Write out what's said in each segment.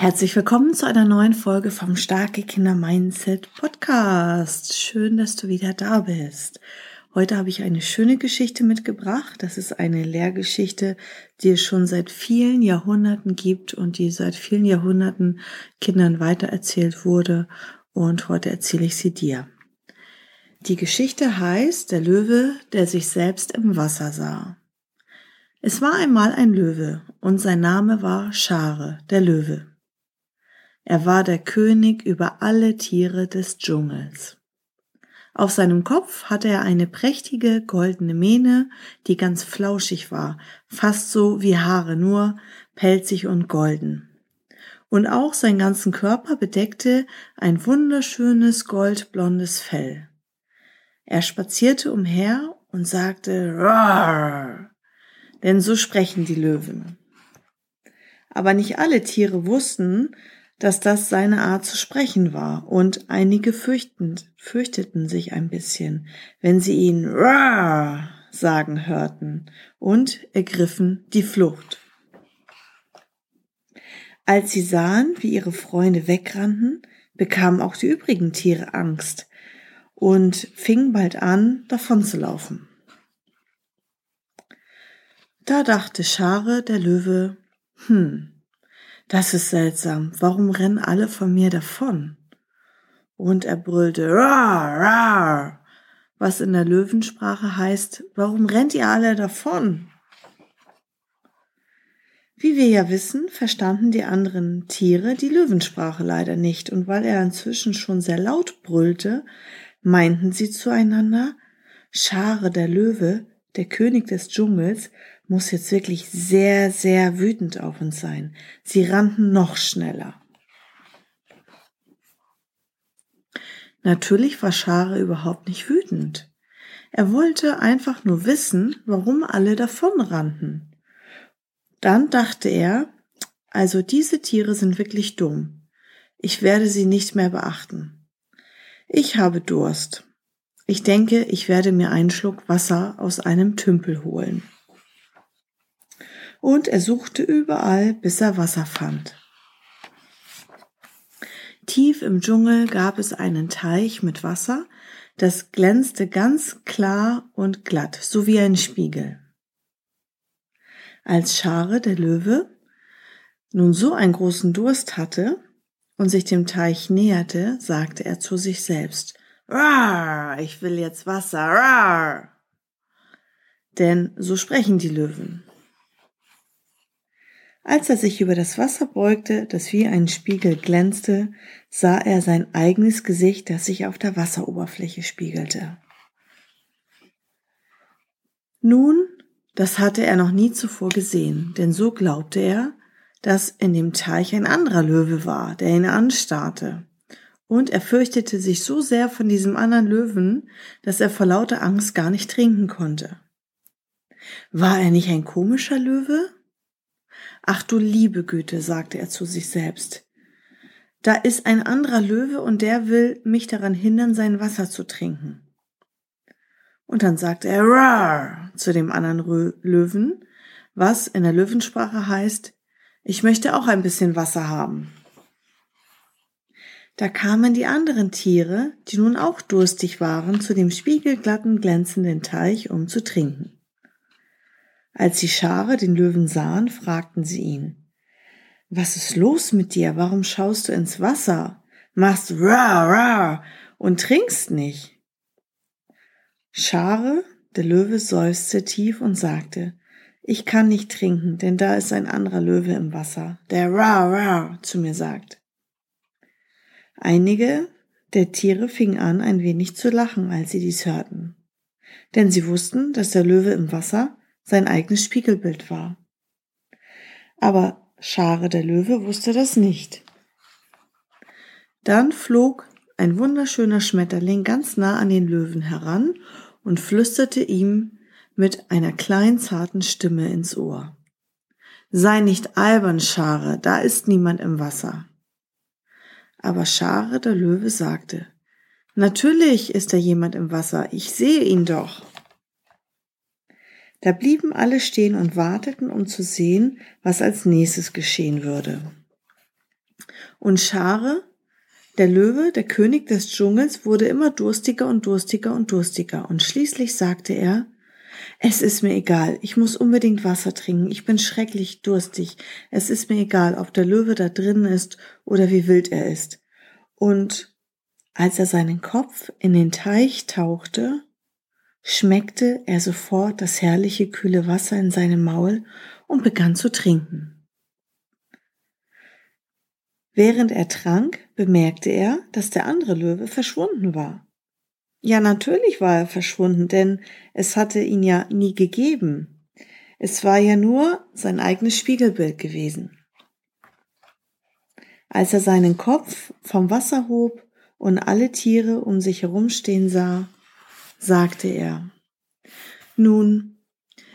Herzlich willkommen zu einer neuen Folge vom Starke Kinder Mindset Podcast. Schön, dass du wieder da bist. Heute habe ich eine schöne Geschichte mitgebracht. Das ist eine Lehrgeschichte, die es schon seit vielen Jahrhunderten gibt und die seit vielen Jahrhunderten Kindern weitererzählt wurde. Und heute erzähle ich sie dir. Die Geschichte heißt Der Löwe, der sich selbst im Wasser sah. Es war einmal ein Löwe und sein Name war Schare, der Löwe. Er war der König über alle Tiere des Dschungels. Auf seinem Kopf hatte er eine prächtige goldene Mähne, die ganz flauschig war, fast so wie Haare, nur pelzig und golden. Und auch seinen ganzen Körper bedeckte ein wunderschönes goldblondes Fell. Er spazierte umher und sagte Rar, denn so sprechen die Löwen. Aber nicht alle Tiere wussten, dass das seine Art zu sprechen war, und einige fürchtend, fürchteten sich ein bisschen, wenn sie ihn Rar sagen hörten und ergriffen die Flucht. Als sie sahen, wie ihre Freunde wegrannten, bekamen auch die übrigen Tiere Angst und fingen bald an, davonzulaufen. Da dachte Schare der Löwe, hm, das ist seltsam. Warum rennen alle von mir davon? Und er brüllte, rar, rar, was in der Löwensprache heißt, warum rennt ihr alle davon? Wie wir ja wissen, verstanden die anderen Tiere die Löwensprache leider nicht, und weil er inzwischen schon sehr laut brüllte, meinten sie zueinander, Schare der Löwe, der König des Dschungels, muss jetzt wirklich sehr, sehr wütend auf uns sein. Sie rannten noch schneller. Natürlich war Schare überhaupt nicht wütend. Er wollte einfach nur wissen, warum alle davonrannten. Dann dachte er, also diese Tiere sind wirklich dumm. Ich werde sie nicht mehr beachten. Ich habe Durst. Ich denke, ich werde mir einen Schluck Wasser aus einem Tümpel holen und er suchte überall, bis er Wasser fand. Tief im Dschungel gab es einen Teich mit Wasser, das glänzte ganz klar und glatt, so wie ein Spiegel. Als Schare der Löwe nun so einen großen Durst hatte und sich dem Teich näherte, sagte er zu sich selbst, Rar, ich will jetzt Wasser, rar. Denn so sprechen die Löwen. Als er sich über das Wasser beugte, das wie ein Spiegel glänzte, sah er sein eigenes Gesicht, das sich auf der Wasseroberfläche spiegelte. Nun, das hatte er noch nie zuvor gesehen, denn so glaubte er, dass in dem Teich ein anderer Löwe war, der ihn anstarrte. Und er fürchtete sich so sehr von diesem anderen Löwen, dass er vor lauter Angst gar nicht trinken konnte. War er nicht ein komischer Löwe? Ach du liebe Güte, sagte er zu sich selbst. Da ist ein anderer Löwe und der will mich daran hindern, sein Wasser zu trinken. Und dann sagte er Rar zu dem anderen Rö Löwen, was in der Löwensprache heißt, ich möchte auch ein bisschen Wasser haben. Da kamen die anderen Tiere, die nun auch durstig waren, zu dem spiegelglatten, glänzenden Teich, um zu trinken. Als die Schare den Löwen sahen, fragten sie ihn, was ist los mit dir? Warum schaust du ins Wasser? Machst rar, rar und trinkst nicht? Schare, der Löwe seufzte tief und sagte, ich kann nicht trinken, denn da ist ein anderer Löwe im Wasser, der rar, rar zu mir sagt. Einige der Tiere fingen an, ein wenig zu lachen, als sie dies hörten. Denn sie wussten, dass der Löwe im Wasser sein eigenes Spiegelbild war. Aber Schare der Löwe wusste das nicht. Dann flog ein wunderschöner Schmetterling ganz nah an den Löwen heran und flüsterte ihm mit einer kleinen zarten Stimme ins Ohr. Sei nicht albern, Schare, da ist niemand im Wasser. Aber Schare, der Löwe, sagte, Natürlich ist da jemand im Wasser, ich sehe ihn doch. Da blieben alle stehen und warteten, um zu sehen, was als nächstes geschehen würde. Und Schare, der Löwe, der König des Dschungels, wurde immer durstiger und durstiger und durstiger, und schließlich sagte er, es ist mir egal, ich muss unbedingt Wasser trinken, ich bin schrecklich durstig, es ist mir egal, ob der Löwe da drin ist oder wie wild er ist. Und als er seinen Kopf in den Teich tauchte, schmeckte er sofort das herrliche kühle Wasser in seinem Maul und begann zu trinken. Während er trank, bemerkte er, dass der andere Löwe verschwunden war. Ja, natürlich war er verschwunden, denn es hatte ihn ja nie gegeben. Es war ja nur sein eigenes Spiegelbild gewesen. Als er seinen Kopf vom Wasser hob und alle Tiere um sich herumstehen sah, sagte er, Nun,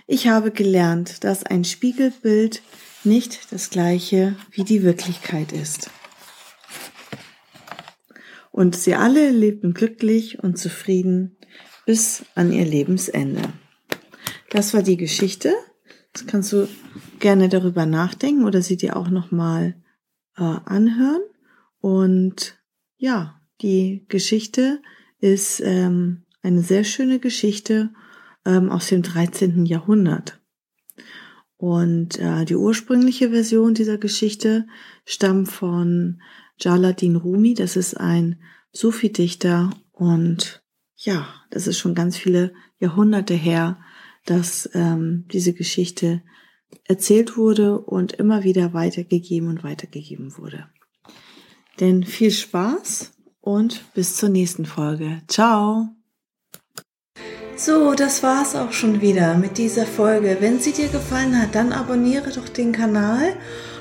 ich habe gelernt, dass ein Spiegelbild nicht das gleiche wie die Wirklichkeit ist. Und sie alle lebten glücklich und zufrieden bis an ihr Lebensende. Das war die Geschichte. Jetzt kannst du gerne darüber nachdenken oder sie dir auch nochmal äh, anhören. Und ja, die Geschichte ist ähm, eine sehr schöne Geschichte ähm, aus dem 13. Jahrhundert. Und äh, die ursprüngliche Version dieser Geschichte stammt von Jalaluddin Rumi. Das ist ein Sufi-Dichter und ja, das ist schon ganz viele Jahrhunderte her, dass ähm, diese Geschichte erzählt wurde und immer wieder weitergegeben und weitergegeben wurde. Denn viel Spaß und bis zur nächsten Folge. Ciao! So, das war's auch schon wieder mit dieser Folge. Wenn sie dir gefallen hat, dann abonniere doch den Kanal